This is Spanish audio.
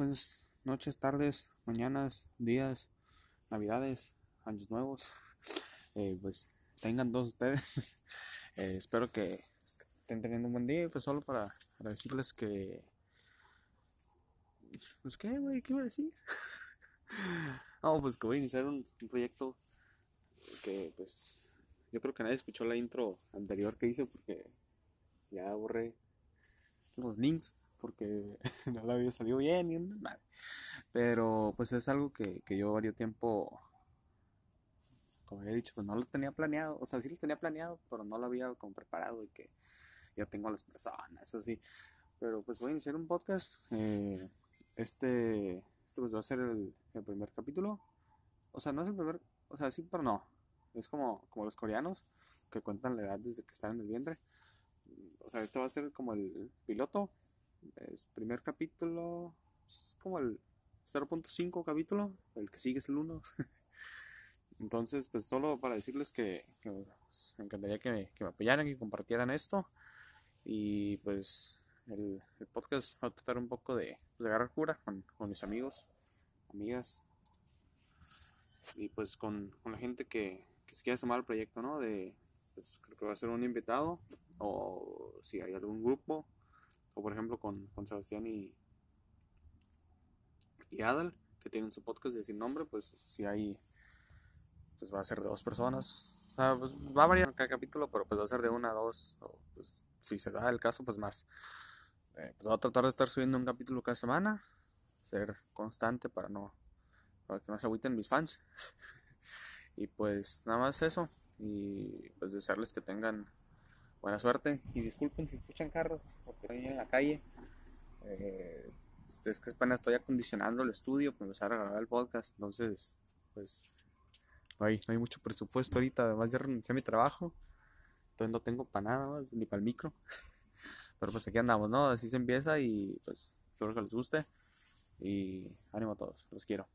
buenas noches, tardes, mañanas, días, navidades, años nuevos. Eh, pues tengan todos ustedes. Eh, espero que estén teniendo un buen día. Pues solo para, decirles que. Pues qué, güey, ¿qué iba a decir? no, pues que voy a iniciar un, un proyecto que pues yo creo que nadie escuchó la intro anterior que hice porque ya borré los links porque no la había salido bien y nada. Pero pues es algo que, que yo varios tiempo, como había dicho, pues no lo tenía planeado. O sea, sí lo tenía planeado, pero no lo había como preparado y que ya tengo las personas, así. Pero pues voy a iniciar un podcast. Eh, este, este pues va a ser el, el primer capítulo. O sea, no es el primer, o sea, sí, pero no. Es como, como los coreanos que cuentan la edad desde que están en el vientre. O sea, este va a ser como el piloto. Es primer capítulo. Es como el 0.5 capítulo. El que sigue es el 1. Entonces, pues solo para decirles que, pues, me encantaría que me, apoyaran y compartieran esto. Y pues el, podcast va a tratar un poco de, pues, agarrar cura con, mis amigos, amigas. Y pues con, con la gente que, que se quiera sumar al proyecto, ¿no? De, pues creo que va a ser un invitado. O si hay algún grupo. O por ejemplo con, con Sebastián y, y Adal, que tienen su podcast de sin nombre, pues si hay, pues va a ser de dos personas. O sea, pues va a variar cada capítulo, pero pues va a ser de una a dos, o pues si se da el caso, pues más. Eh, pues va a tratar de estar subiendo un capítulo cada semana, ser constante para no, para que no se agüiten mis fans. y pues nada más eso, y pues desearles que tengan buena suerte. Y disculpen si escuchan carros, porque estoy en la calle. Eh, es que apenas estoy acondicionando el estudio para empezar a grabar el podcast, entonces, pues, no hay, no hay mucho presupuesto ahorita, además ya renuncié a mi trabajo, entonces no tengo para nada más, ni para el micro, pero pues aquí andamos, ¿no? Así se empieza y pues espero que les guste. Y ánimo a todos, los quiero.